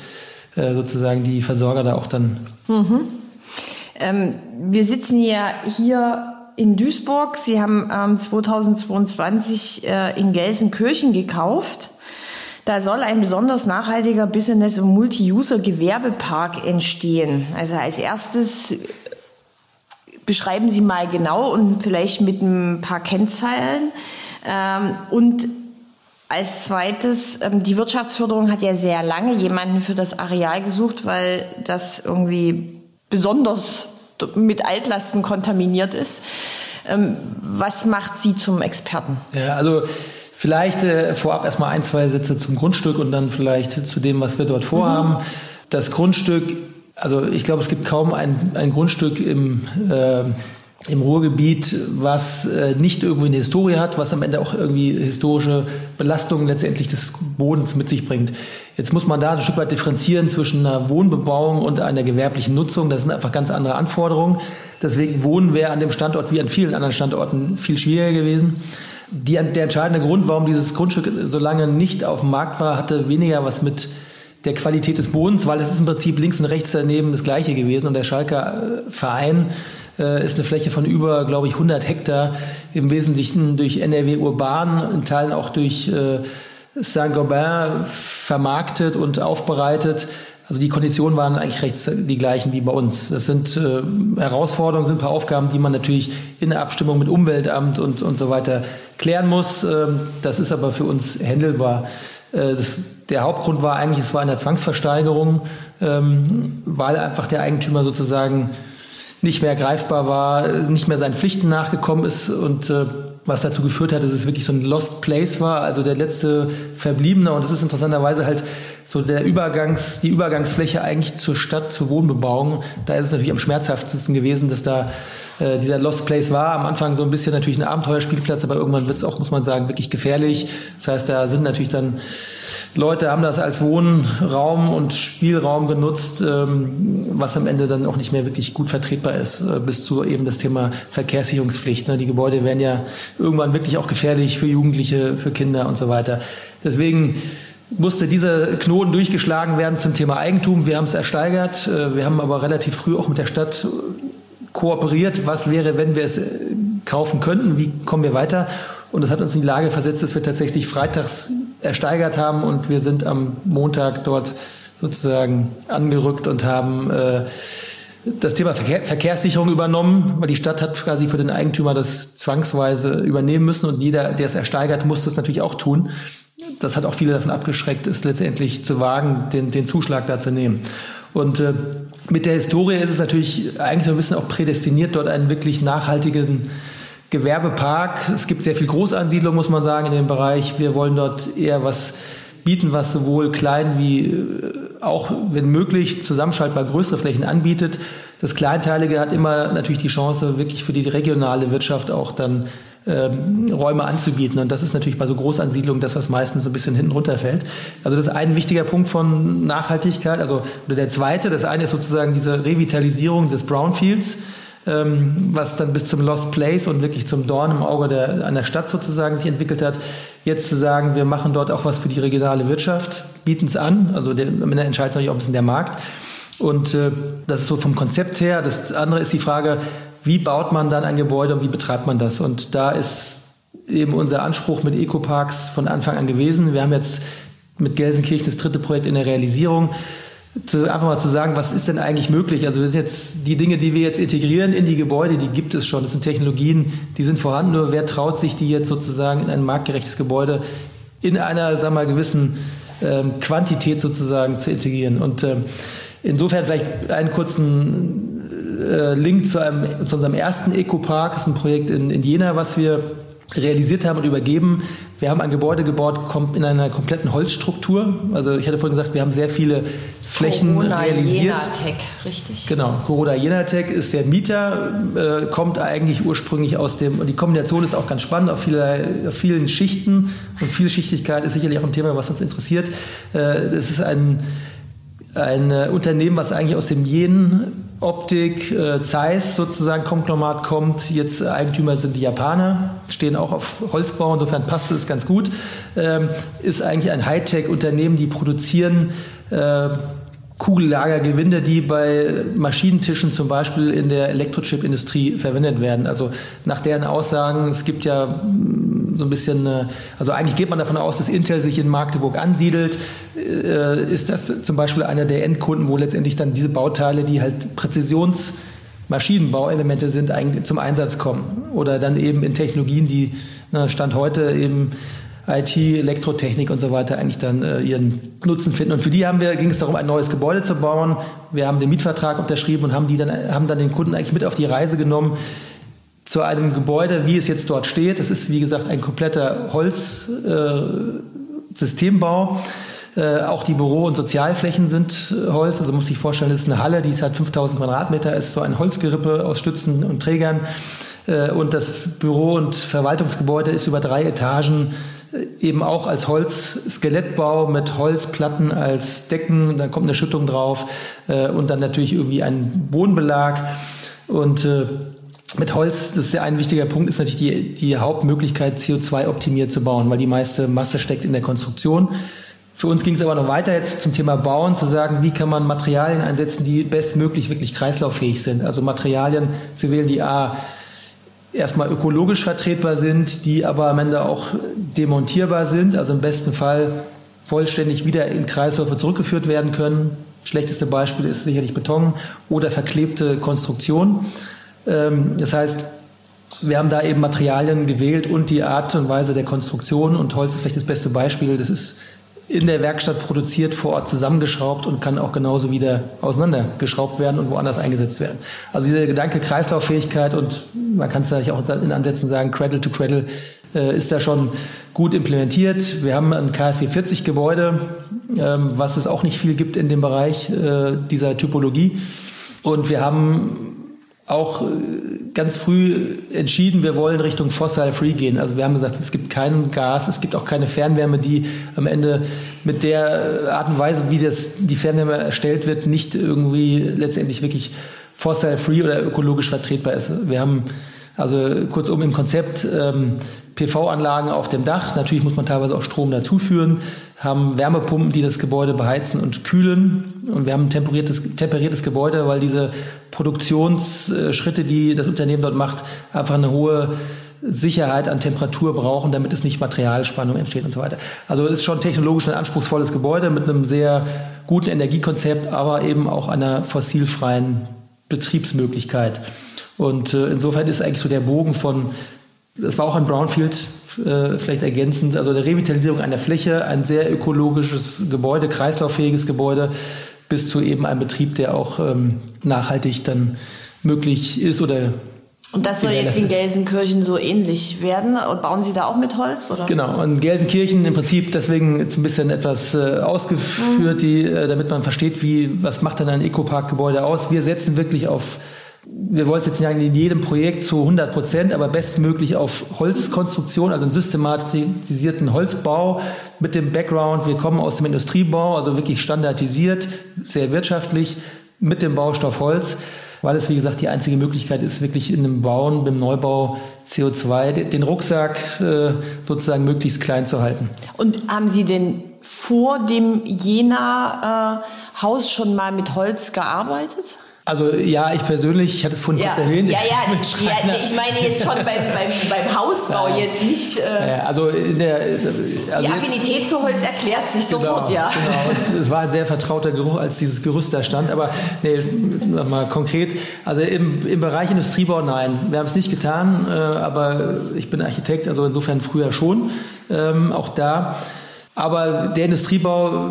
äh, sozusagen die Versorger da auch dann. Mhm. Ähm, wir sitzen ja hier in Duisburg. Sie haben ähm, 2022 äh, in Gelsenkirchen gekauft. Da soll ein besonders nachhaltiger Business- und Multi-User-Gewerbepark entstehen. Also als erstes beschreiben Sie mal genau und vielleicht mit ein paar Kennzahlen. Ähm, und als zweites, ähm, die Wirtschaftsförderung hat ja sehr lange jemanden für das Areal gesucht, weil das irgendwie besonders mit Altlasten kontaminiert ist. Ähm, was macht Sie zum Experten? Ja, also Vielleicht äh, vorab erstmal ein, zwei Sätze zum Grundstück und dann vielleicht zu dem, was wir dort vorhaben. Mhm. Das Grundstück, also ich glaube, es gibt kaum ein, ein Grundstück im, äh, im Ruhrgebiet, was äh, nicht irgendwie eine Historie hat, was am Ende auch irgendwie historische Belastungen letztendlich des Bodens mit sich bringt. Jetzt muss man da ein Stück weit differenzieren zwischen einer Wohnbebauung und einer gewerblichen Nutzung. Das sind einfach ganz andere Anforderungen. Deswegen Wohnen wäre an dem Standort wie an vielen anderen Standorten viel schwieriger gewesen. Die, der entscheidende Grund, warum dieses Grundstück so lange nicht auf dem Markt war, hatte weniger was mit der Qualität des Bodens, weil es ist im Prinzip links und rechts daneben das gleiche gewesen. Und der Schalker äh, Verein äh, ist eine Fläche von über, glaube ich, 100 Hektar, im Wesentlichen durch NRW Urban, in Teilen auch durch äh, Saint-Gobain vermarktet und aufbereitet. Also die Konditionen waren eigentlich recht die gleichen wie bei uns. Das sind äh, Herausforderungen, sind ein paar Aufgaben, die man natürlich in Abstimmung mit Umweltamt und, und so weiter klären muss. Ähm, das ist aber für uns händelbar. Äh, das, der Hauptgrund war eigentlich, es war eine Zwangsversteigerung, ähm, weil einfach der Eigentümer sozusagen nicht mehr greifbar war, nicht mehr seinen Pflichten nachgekommen ist und äh, was dazu geführt hat, dass es wirklich so ein Lost Place war, also der letzte Verbliebene. Und das ist interessanterweise halt so der Übergangs, die Übergangsfläche eigentlich zur Stadt, zur Wohnbebauung. Da ist es natürlich am schmerzhaftesten gewesen, dass da äh, dieser Lost Place war. Am Anfang so ein bisschen natürlich ein Abenteuerspielplatz, aber irgendwann wird es auch, muss man sagen, wirklich gefährlich. Das heißt, da sind natürlich dann Leute haben das als Wohnraum und Spielraum genutzt, ähm, was am Ende dann auch nicht mehr wirklich gut vertretbar ist, äh, bis zu eben das Thema Verkehrssicherungspflicht. Ne? Die Gebäude werden ja irgendwann wirklich auch gefährlich für Jugendliche, für Kinder und so weiter. Deswegen musste dieser Knoten durchgeschlagen werden zum Thema Eigentum. Wir haben es ersteigert. Äh, wir haben aber relativ früh auch mit der Stadt kooperiert. Was wäre, wenn wir es kaufen könnten? Wie kommen wir weiter? Und das hat uns in die Lage versetzt, dass wir tatsächlich freitags ersteigert haben und wir sind am Montag dort sozusagen angerückt und haben äh, das Thema Verkehr, Verkehrssicherung übernommen, weil die Stadt hat quasi für den Eigentümer das zwangsweise übernehmen müssen und jeder, der es ersteigert, muss das natürlich auch tun. Das hat auch viele davon abgeschreckt, es letztendlich zu wagen, den, den Zuschlag da zu nehmen. Und äh, mit der Historie ist es natürlich eigentlich so ein bisschen auch prädestiniert, dort einen wirklich nachhaltigen Gewerbepark. Es gibt sehr viel Großansiedlung, muss man sagen, in dem Bereich. Wir wollen dort eher was bieten, was sowohl klein wie äh, auch, wenn möglich, zusammenschaltbar größere Flächen anbietet. Das Kleinteilige hat immer natürlich die Chance, wirklich für die regionale Wirtschaft auch dann ähm, Räume anzubieten. Und das ist natürlich bei so Großansiedlungen das, was meistens so ein bisschen hinten runterfällt. Also das ist ein wichtiger Punkt von Nachhaltigkeit. Also oder der zweite, das eine ist sozusagen diese Revitalisierung des Brownfields ähm, was dann bis zum Lost Place und wirklich zum Dorn im Auge der, einer Stadt sozusagen sich entwickelt hat. Jetzt zu sagen, wir machen dort auch was für die regionale Wirtschaft, bieten es an, also der, am entscheidet natürlich auch ein bisschen der Markt. Und äh, das ist so vom Konzept her. Das andere ist die Frage, wie baut man dann ein Gebäude und wie betreibt man das? Und da ist eben unser Anspruch mit Ecoparks von Anfang an gewesen. Wir haben jetzt mit Gelsenkirchen das dritte Projekt in der Realisierung. Zu, einfach mal zu sagen, was ist denn eigentlich möglich? Also das sind jetzt die Dinge, die wir jetzt integrieren in die Gebäude, die gibt es schon. Das sind Technologien, die sind vorhanden. Nur wer traut sich, die jetzt sozusagen in ein marktgerechtes Gebäude in einer, sagen wir mal, gewissen ähm, Quantität sozusagen zu integrieren? Und ähm, insofern vielleicht einen kurzen äh, Link zu, einem, zu unserem ersten Eco-Park. Das ist ein Projekt in, in Jena, was wir realisiert haben und übergeben. Wir haben ein Gebäude gebaut in einer kompletten Holzstruktur. Also ich hatte vorhin gesagt, wir haben sehr viele Flächen Corona realisiert. Jenatec, richtig. Genau, Corona Jenatec ist der Mieter, äh, kommt eigentlich ursprünglich aus dem, und die Kombination ist auch ganz spannend auf, viele, auf vielen Schichten und Vielschichtigkeit ist sicherlich auch ein Thema, was uns interessiert. Äh, es ist ein ein äh, Unternehmen, was eigentlich aus dem Jen Optik, äh, Zeiss sozusagen Konglomerat kommt. Jetzt Eigentümer sind die Japaner, stehen auch auf Holzbau, insofern passt es ganz gut. Ähm, ist eigentlich ein Hightech-Unternehmen, die produzieren äh, Kugellagergewinde, die bei Maschinentischen zum Beispiel in der Elektrochip-Industrie verwendet werden. Also nach deren Aussagen, es gibt ja so ein bisschen, äh, also eigentlich geht man davon aus, dass Intel sich in Magdeburg ansiedelt. Äh, ist das zum Beispiel einer der Endkunden, wo letztendlich dann diese Bauteile, die halt Präzisions Maschinenbauelemente sind, zum Einsatz kommen. Oder dann eben in Technologien, die Stand heute eben IT, Elektrotechnik und so weiter eigentlich dann äh, ihren Nutzen finden. Und für die haben wir, ging es darum, ein neues Gebäude zu bauen. Wir haben den Mietvertrag unterschrieben und haben, die dann, haben dann den Kunden eigentlich mit auf die Reise genommen zu einem Gebäude, wie es jetzt dort steht. Es ist, wie gesagt, ein kompletter Holzsystembau. Äh, äh, auch die Büro- und Sozialflächen sind äh, Holz. Also muss ich vorstellen, es ist eine Halle, die ist halt 5000 Quadratmeter, ist so ein Holzgerippe aus Stützen und Trägern. Äh, und das Büro- und Verwaltungsgebäude ist über drei Etagen eben auch als Holzskelettbau mit Holzplatten als Decken, dann kommt eine Schüttung drauf äh, und dann natürlich irgendwie ein Bodenbelag und äh, mit Holz, das ist ja ein wichtiger Punkt, ist natürlich die, die Hauptmöglichkeit, CO2-optimiert zu bauen, weil die meiste Masse steckt in der Konstruktion. Für uns ging es aber noch weiter jetzt zum Thema Bauen, zu sagen, wie kann man Materialien einsetzen, die bestmöglich wirklich kreislauffähig sind. Also Materialien zu wählen, die A, erstmal ökologisch vertretbar sind, die aber am Ende auch demontierbar sind, also im besten Fall vollständig wieder in Kreisläufe zurückgeführt werden können. Schlechteste Beispiel ist sicherlich Beton oder verklebte Konstruktion. Ähm, das heißt, wir haben da eben Materialien gewählt und die Art und Weise der Konstruktion und Holz ist vielleicht das beste Beispiel. Das ist in der Werkstatt produziert, vor Ort zusammengeschraubt und kann auch genauso wieder auseinandergeschraubt werden und woanders eingesetzt werden. Also dieser Gedanke Kreislauffähigkeit und man kann es ja auch in Ansätzen sagen, Cradle to Cradle äh, ist da schon gut implementiert. Wir haben ein KfW 40 Gebäude, ähm, was es auch nicht viel gibt in dem Bereich äh, dieser Typologie. Und wir haben auch äh, ganz früh entschieden, wir wollen Richtung Fossil Free gehen. Also wir haben gesagt, es gibt kein Gas, es gibt auch keine Fernwärme, die am Ende mit der Art und Weise, wie das, die Fernwärme erstellt wird, nicht irgendwie letztendlich wirklich Fossil Free oder ökologisch vertretbar ist. Wir haben also kurzum im Konzept ähm, PV-Anlagen auf dem Dach. Natürlich muss man teilweise auch Strom dazuführen. Haben Wärmepumpen, die das Gebäude beheizen und kühlen. Und wir haben ein temperiertes, temperiertes Gebäude, weil diese Produktionsschritte, die das Unternehmen dort macht, einfach eine hohe Sicherheit an Temperatur brauchen, damit es nicht Materialspannung entsteht und so weiter. Also es ist schon technologisch ein anspruchsvolles Gebäude mit einem sehr guten Energiekonzept, aber eben auch einer fossilfreien Betriebsmöglichkeit. Und äh, insofern ist eigentlich so der Bogen von, das war auch ein Brownfield, äh, vielleicht ergänzend, also der Revitalisierung einer Fläche, ein sehr ökologisches Gebäude, kreislauffähiges Gebäude, bis zu eben einem Betrieb, der auch ähm, nachhaltig dann möglich ist oder und das soll jetzt in Gelsenkirchen so ähnlich werden? Und bauen Sie da auch mit Holz? Oder? Genau, in Gelsenkirchen im Prinzip deswegen jetzt ein bisschen etwas äh, ausgeführt, mhm. die, äh, damit man versteht, wie, was macht denn ein Ecopark-Gebäude aus. Wir setzen wirklich auf wir wollen es jetzt nicht sagen, in jedem Projekt zu 100 Prozent, aber bestmöglich auf Holzkonstruktion, also einen systematisierten Holzbau mit dem Background. Wir kommen aus dem Industriebau, also wirklich standardisiert, sehr wirtschaftlich mit dem Baustoff Holz. Weil es, wie gesagt, die einzige Möglichkeit ist, wirklich in einem Bauen, beim Neubau CO2, den Rucksack äh, sozusagen möglichst klein zu halten. Und haben Sie denn vor dem Jena-Haus schon mal mit Holz gearbeitet? Also ja, ich persönlich, ich hatte es vorhin ja. kurz erwähnt. Ja, ja, [laughs] ja, ich meine jetzt schon beim, beim, beim Hausbau, ja. jetzt nicht. Äh, also der, also die Affinität jetzt, zu Holz erklärt sich genau, sofort, ja. Genau, es war ein sehr vertrauter Geruch, als dieses Gerüst da stand. Aber nee, mal konkret, also im, im Bereich Industriebau nein, wir haben es nicht getan, äh, aber ich bin Architekt, also insofern früher schon, ähm, auch da. Aber der Industriebau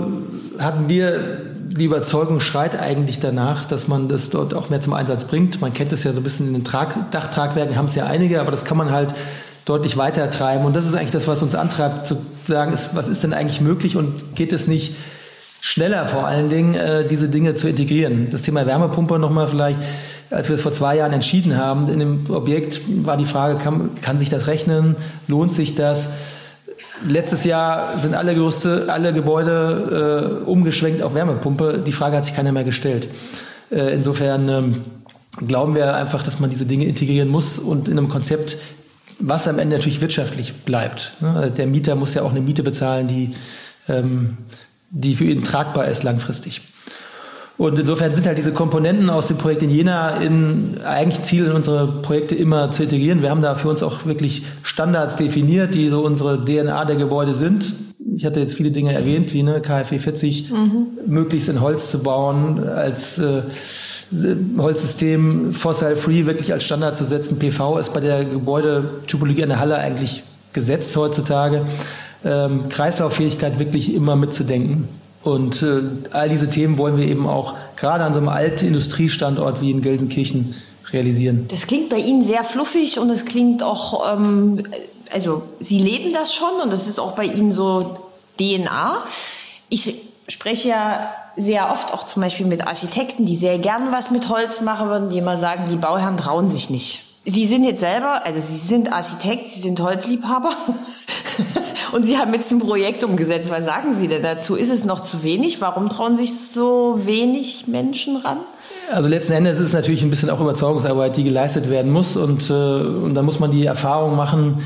hatten wir die Überzeugung schreit eigentlich danach, dass man das dort auch mehr zum Einsatz bringt. Man kennt es ja so ein bisschen in den Trag Dachtragwerken, haben es ja einige, aber das kann man halt deutlich weiter treiben. Und das ist eigentlich das, was uns antreibt, zu sagen, ist, was ist denn eigentlich möglich und geht es nicht schneller vor allen Dingen, äh, diese Dinge zu integrieren. Das Thema Wärmepumpe nochmal vielleicht, als wir es vor zwei Jahren entschieden haben, in dem Objekt war die Frage, kann, kann sich das rechnen, lohnt sich das? Letztes Jahr sind alle Gerüste, alle Gebäude äh, umgeschwenkt auf Wärmepumpe. Die Frage hat sich keiner mehr gestellt. Äh, insofern ähm, glauben wir einfach, dass man diese Dinge integrieren muss und in einem Konzept, was am Ende natürlich wirtschaftlich bleibt. Ne? Der Mieter muss ja auch eine Miete bezahlen, die, ähm, die für ihn tragbar ist langfristig. Und insofern sind halt diese Komponenten aus dem Projekt in Jena in eigentlich Ziel in unsere Projekte immer zu integrieren. Wir haben da für uns auch wirklich Standards definiert, die so unsere DNA der Gebäude sind. Ich hatte jetzt viele Dinge erwähnt, wie ne, KfW 40, mhm. möglichst in Holz zu bauen, als äh, Holzsystem fossil-free wirklich als Standard zu setzen. PV ist bei der Gebäudetypologie in der Halle eigentlich gesetzt heutzutage. Ähm, Kreislauffähigkeit wirklich immer mitzudenken. Und äh, all diese Themen wollen wir eben auch gerade an so einem alten Industriestandort wie in Gelsenkirchen realisieren. Das klingt bei Ihnen sehr fluffig und es klingt auch, ähm, also Sie leben das schon und das ist auch bei Ihnen so DNA. Ich spreche ja sehr oft auch zum Beispiel mit Architekten, die sehr gern was mit Holz machen würden, die immer sagen, die Bauherren trauen sich nicht. Sie sind jetzt selber, also Sie sind Architekt, Sie sind Holzliebhaber. [laughs] Und Sie haben jetzt ein Projekt umgesetzt. Was sagen Sie denn dazu? Ist es noch zu wenig? Warum trauen sich so wenig Menschen ran? Also letzten Endes ist es natürlich ein bisschen auch Überzeugungsarbeit, die geleistet werden muss. Und, äh, und da muss man die Erfahrung machen.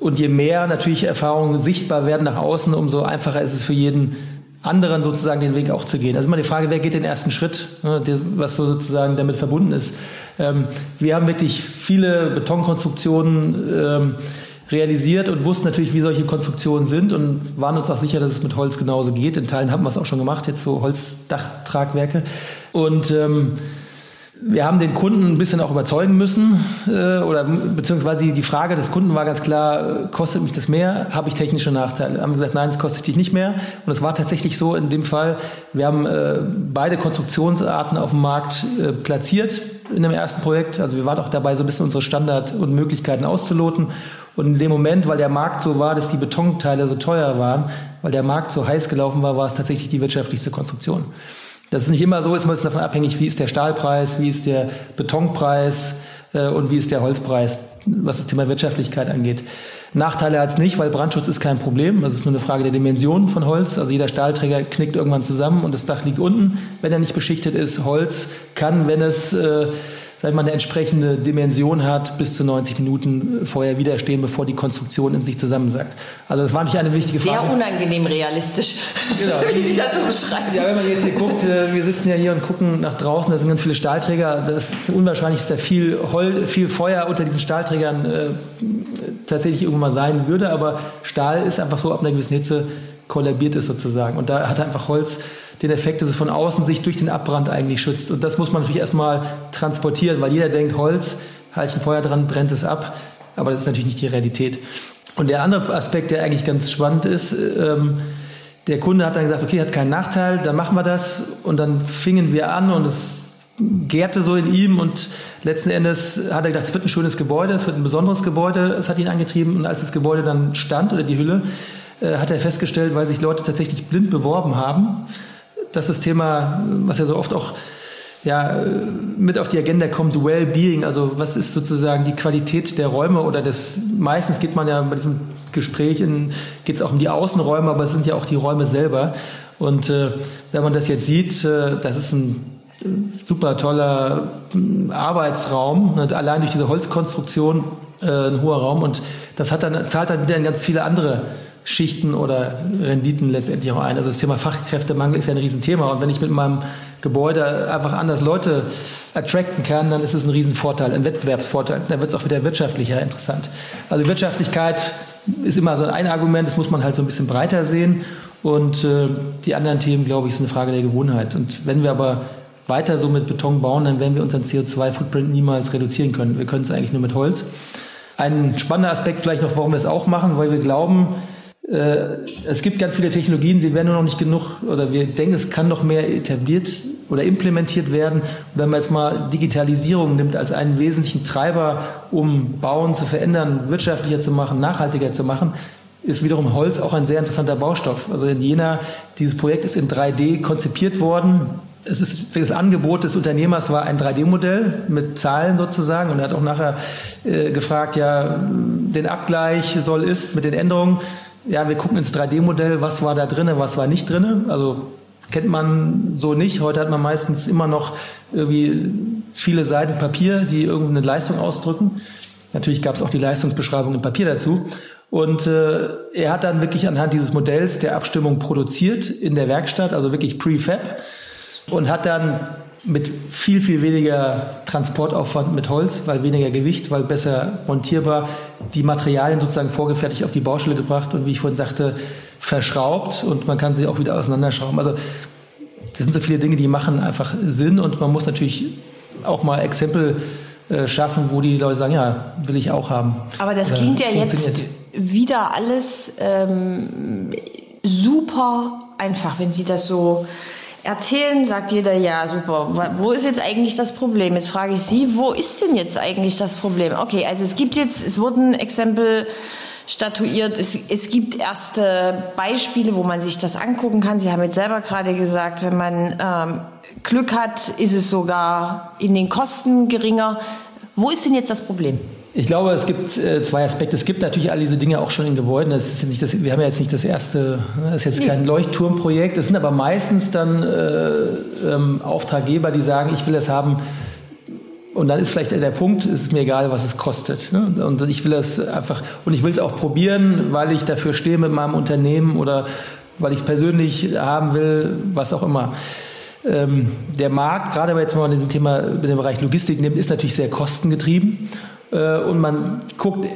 Und je mehr natürlich Erfahrungen sichtbar werden nach außen, umso einfacher ist es für jeden anderen sozusagen den Weg auch zu gehen. Also immer die Frage, wer geht den ersten Schritt, ne, was so sozusagen damit verbunden ist. Ähm, wir haben wirklich viele Betonkonstruktionen ähm, realisiert und wussten natürlich, wie solche Konstruktionen sind und waren uns auch sicher, dass es mit Holz genauso geht. In Teilen haben wir es auch schon gemacht, jetzt so Holzdachtragwerke. Und ähm, wir haben den Kunden ein bisschen auch überzeugen müssen, äh, oder beziehungsweise die Frage des Kunden war ganz klar, kostet mich das mehr? Habe ich technische Nachteile? Haben wir gesagt, nein, es kostet dich nicht mehr. Und es war tatsächlich so in dem Fall, wir haben äh, beide Konstruktionsarten auf dem Markt äh, platziert in dem ersten Projekt. Also wir waren auch dabei, so ein bisschen unsere Standard und Möglichkeiten auszuloten. Und in dem Moment, weil der Markt so war, dass die Betonteile so teuer waren, weil der Markt so heiß gelaufen war, war es tatsächlich die wirtschaftlichste Konstruktion. Das ist nicht immer so, ist man davon abhängig, wie ist der Stahlpreis, wie ist der Betonpreis äh, und wie ist der Holzpreis, was das Thema Wirtschaftlichkeit angeht. Nachteile hat es nicht, weil Brandschutz ist kein Problem. Das ist nur eine Frage der Dimension von Holz. Also jeder Stahlträger knickt irgendwann zusammen und das Dach liegt unten, wenn er nicht beschichtet ist. Holz kann, wenn es äh, sag mal, eine entsprechende Dimension hat, bis zu 90 Minuten vorher widerstehen, bevor die Konstruktion in sich zusammensackt. Also das war nicht eine wichtige Frage. Sehr unangenehm realistisch, [laughs] genau. wie Sie das so beschreiben. Ja, wenn man jetzt hier guckt, äh, wir sitzen ja hier und gucken nach draußen, da sind ganz viele Stahlträger. Das ist unwahrscheinlich, dass da viel, Hol viel Feuer unter diesen Stahlträgern äh, tatsächlich irgendwann mal sein würde, aber Stahl ist einfach so ab einer gewissen Hitze kollabiert ist sozusagen. Und da hat einfach Holz den Effekt, dass es von außen sich durch den Abbrand eigentlich schützt. Und das muss man natürlich erstmal transportieren, weil jeder denkt, Holz, halte ich ein Feuer dran, brennt es ab. Aber das ist natürlich nicht die Realität. Und der andere Aspekt, der eigentlich ganz spannend ist, ähm, der Kunde hat dann gesagt, okay, hat keinen Nachteil, dann machen wir das. Und dann fingen wir an und es gärte so in ihm und letzten Endes hat er gedacht, es wird ein schönes Gebäude, es wird ein besonderes Gebäude, es hat ihn angetrieben und als das Gebäude dann stand oder die Hülle, äh, hat er festgestellt, weil sich Leute tatsächlich blind beworben haben, dass das Thema, was ja so oft auch ja, mit auf die Agenda kommt, Well-Being, also was ist sozusagen die Qualität der Räume oder des, meistens geht man ja bei diesem Gespräch, geht es auch um die Außenräume, aber es sind ja auch die Räume selber. Und äh, wenn man das jetzt sieht, äh, das ist ein super toller hm, Arbeitsraum, ne, allein durch diese Holzkonstruktion äh, ein hoher Raum und das hat dann, zahlt dann wieder in ganz viele andere Schichten oder Renditen letztendlich auch ein. Also das Thema Fachkräftemangel ist ja ein Riesenthema und wenn ich mit meinem Gebäude einfach anders Leute attracten kann, dann ist es ein Riesenvorteil, ein Wettbewerbsvorteil. Dann wird es auch wieder wirtschaftlicher interessant. Also Wirtschaftlichkeit ist immer so ein Argument, das muss man halt so ein bisschen breiter sehen. Und äh, die anderen Themen, glaube ich, sind eine Frage der Gewohnheit. Und wenn wir aber weiter so mit Beton bauen, dann werden wir unseren CO2-Footprint niemals reduzieren können. Wir können es eigentlich nur mit Holz. Ein spannender Aspekt vielleicht noch, warum wir es auch machen, weil wir glauben, es gibt ganz viele Technologien, sie werden nur noch nicht genug, oder wir denken, es kann noch mehr etabliert oder implementiert werden. Wenn man jetzt mal Digitalisierung nimmt als einen wesentlichen Treiber, um Bauen zu verändern, wirtschaftlicher zu machen, nachhaltiger zu machen, ist wiederum Holz auch ein sehr interessanter Baustoff. Also in Jena, dieses Projekt ist in 3D konzipiert worden. Es ist das Angebot des Unternehmers war ein 3D-Modell mit Zahlen sozusagen und er hat auch nachher äh, gefragt, ja, den Abgleich soll ist mit den Änderungen. Ja, wir gucken ins 3D-Modell, was war da drinne, was war nicht drinne. Also kennt man so nicht. Heute hat man meistens immer noch irgendwie viele Seiten Papier, die irgendeine Leistung ausdrücken. Natürlich gab es auch die Leistungsbeschreibung im Papier dazu. Und äh, er hat dann wirklich anhand dieses Modells der Abstimmung produziert in der Werkstatt, also wirklich Prefab, und hat dann mit viel, viel weniger Transportaufwand mit Holz, weil weniger Gewicht, weil besser montierbar, die Materialien sozusagen vorgefertigt auf die Baustelle gebracht und wie ich vorhin sagte, verschraubt und man kann sie auch wieder auseinanderschrauben. Also das sind so viele Dinge, die machen einfach Sinn und man muss natürlich auch mal Exempel äh, schaffen, wo die Leute sagen, ja, will ich auch haben. Aber das klingt ja jetzt wieder alles ähm, super einfach, wenn Sie das so erzählen, sagt jeder, ja, super. Wo ist jetzt eigentlich das Problem? Jetzt frage ich Sie, wo ist denn jetzt eigentlich das Problem? Okay, also es gibt jetzt, es wurden Exempel statuiert. Es, es gibt erste Beispiele, wo man sich das angucken kann. Sie haben jetzt selber gerade gesagt, wenn man ähm, Glück hat, ist es sogar in den Kosten geringer. Wo ist denn jetzt das Problem? Ich glaube, es gibt äh, zwei Aspekte. Es gibt natürlich all diese Dinge auch schon in Gebäuden. Das ist nicht das, wir haben ja jetzt nicht das erste, ne, das ist jetzt kein Leuchtturmprojekt. Das sind aber meistens dann äh, ähm, Auftraggeber, die sagen, ich will das haben. Und dann ist vielleicht der Punkt, es ist mir egal, was es kostet. Ne? Und ich will das einfach, und ich will es auch probieren, weil ich dafür stehe mit meinem Unternehmen oder weil ich es persönlich haben will, was auch immer. Ähm, der Markt, gerade wenn man dieses Thema in dem Bereich Logistik nimmt, ist natürlich sehr kostengetrieben. Äh, und man guckt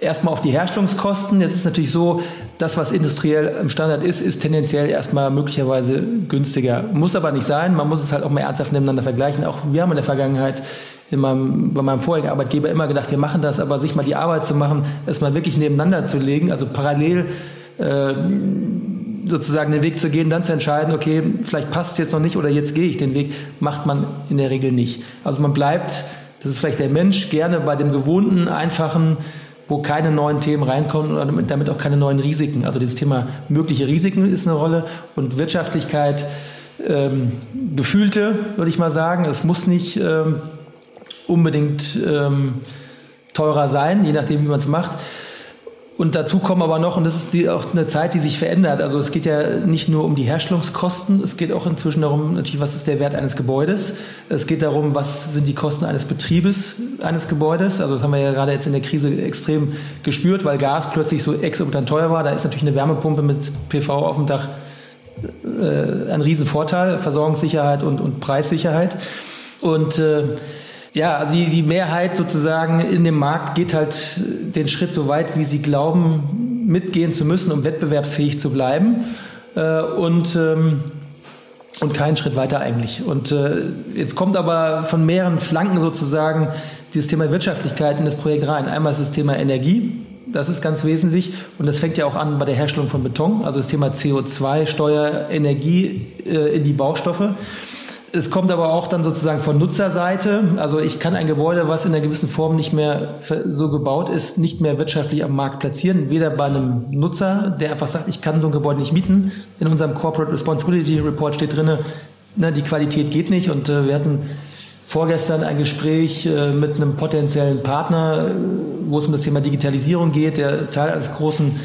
erstmal auf die Herstellungskosten. Jetzt ist natürlich so, das, was industriell im Standard ist, ist tendenziell erstmal möglicherweise günstiger. Muss aber nicht sein. Man muss es halt auch mal ernsthaft miteinander vergleichen. Auch wir haben in der Vergangenheit in meinem, bei meinem vorigen Arbeitgeber immer gedacht, wir machen das, aber sich mal die Arbeit zu machen, es mal wirklich nebeneinander zu legen, also parallel äh, sozusagen den Weg zu gehen, dann zu entscheiden, okay, vielleicht passt es jetzt noch nicht oder jetzt gehe ich den Weg, macht man in der Regel nicht. Also man bleibt das ist vielleicht der Mensch gerne bei dem gewohnten, einfachen, wo keine neuen Themen reinkommen und damit auch keine neuen Risiken. Also dieses Thema mögliche Risiken ist eine Rolle und Wirtschaftlichkeit, ähm, gefühlte, würde ich mal sagen. Es muss nicht ähm, unbedingt ähm, teurer sein, je nachdem, wie man es macht. Und dazu kommen aber noch, und das ist die, auch eine Zeit, die sich verändert. Also es geht ja nicht nur um die Herstellungskosten, es geht auch inzwischen darum, natürlich, was ist der Wert eines Gebäudes. Es geht darum, was sind die Kosten eines Betriebes eines Gebäudes. Also das haben wir ja gerade jetzt in der Krise extrem gespürt, weil Gas plötzlich so exorbitant teuer war. Da ist natürlich eine Wärmepumpe mit PV auf dem Dach äh, ein Riesenvorteil, Versorgungssicherheit und, und Preissicherheit. Und äh, ja, also die, die Mehrheit sozusagen in dem Markt geht halt den Schritt so weit, wie sie glauben, mitgehen zu müssen, um wettbewerbsfähig zu bleiben. Äh, und ähm, und keinen Schritt weiter eigentlich. Und äh, jetzt kommt aber von mehreren Flanken sozusagen dieses Thema Wirtschaftlichkeit in das Projekt rein. Einmal ist das Thema Energie, das ist ganz wesentlich und das fängt ja auch an bei der Herstellung von Beton, also das Thema CO2, Steuer, Energie äh, in die Baustoffe. Es kommt aber auch dann sozusagen von Nutzerseite. Also ich kann ein Gebäude, was in einer gewissen Form nicht mehr so gebaut ist, nicht mehr wirtschaftlich am Markt platzieren. Weder bei einem Nutzer, der einfach sagt, ich kann so ein Gebäude nicht mieten. In unserem Corporate Responsibility Report steht drinne, na, die Qualität geht nicht. Und äh, wir hatten vorgestern ein Gespräch äh, mit einem potenziellen Partner, wo es um das Thema Digitalisierung geht, der Teil eines großen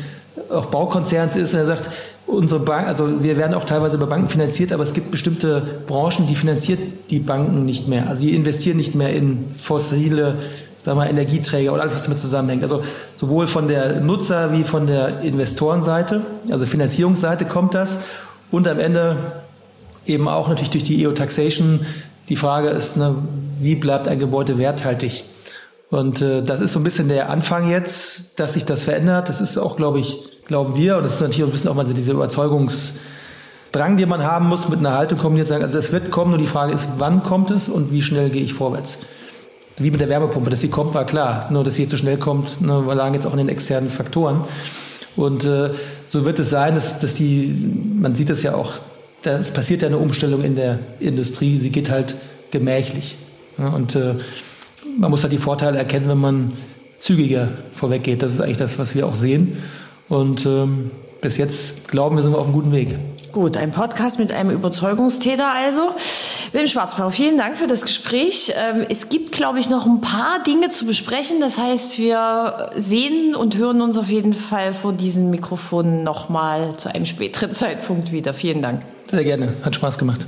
auch Baukonzerns ist. Und er sagt, unsere Bank, also wir werden auch teilweise über Banken finanziert, aber es gibt bestimmte Branchen, die finanziert die Banken nicht mehr. Also die investieren nicht mehr in fossile, sagen wir, Energieträger oder alles, was damit zusammenhängt. Also sowohl von der Nutzer wie von der Investorenseite, also Finanzierungsseite kommt das. Und am Ende eben auch natürlich durch die EU-Taxation. Die Frage ist, ne, wie bleibt ein Gebäude werthaltig? Und äh, das ist so ein bisschen der Anfang jetzt, dass sich das verändert. Das ist auch, glaube ich, glauben wir, und das ist natürlich auch ein bisschen auch mal so dieser Überzeugungsdrang, den man haben muss, mit einer Haltung kombiniert sagen, also das wird kommen, nur die Frage ist, wann kommt es und wie schnell gehe ich vorwärts? Wie mit der Wärmepumpe, dass sie kommt, war klar. Nur, dass sie jetzt so schnell kommt, ne, lagen jetzt auch in den externen Faktoren. Und äh, so wird es sein, dass, dass die, man sieht es ja auch, es passiert ja eine Umstellung in der Industrie, sie geht halt gemächlich. Ja, und äh, man muss halt die Vorteile erkennen, wenn man zügiger vorweggeht. Das ist eigentlich das, was wir auch sehen. Und ähm, bis jetzt glauben wir, sind wir auf einem guten Weg. Gut, ein Podcast mit einem Überzeugungstäter also. Wilm Schwarzbau, vielen Dank für das Gespräch. Ähm, es gibt, glaube ich, noch ein paar Dinge zu besprechen. Das heißt, wir sehen und hören uns auf jeden Fall vor diesem Mikrofon nochmal zu einem späteren [laughs] Zeitpunkt wieder. Vielen Dank. Sehr gerne, hat Spaß gemacht.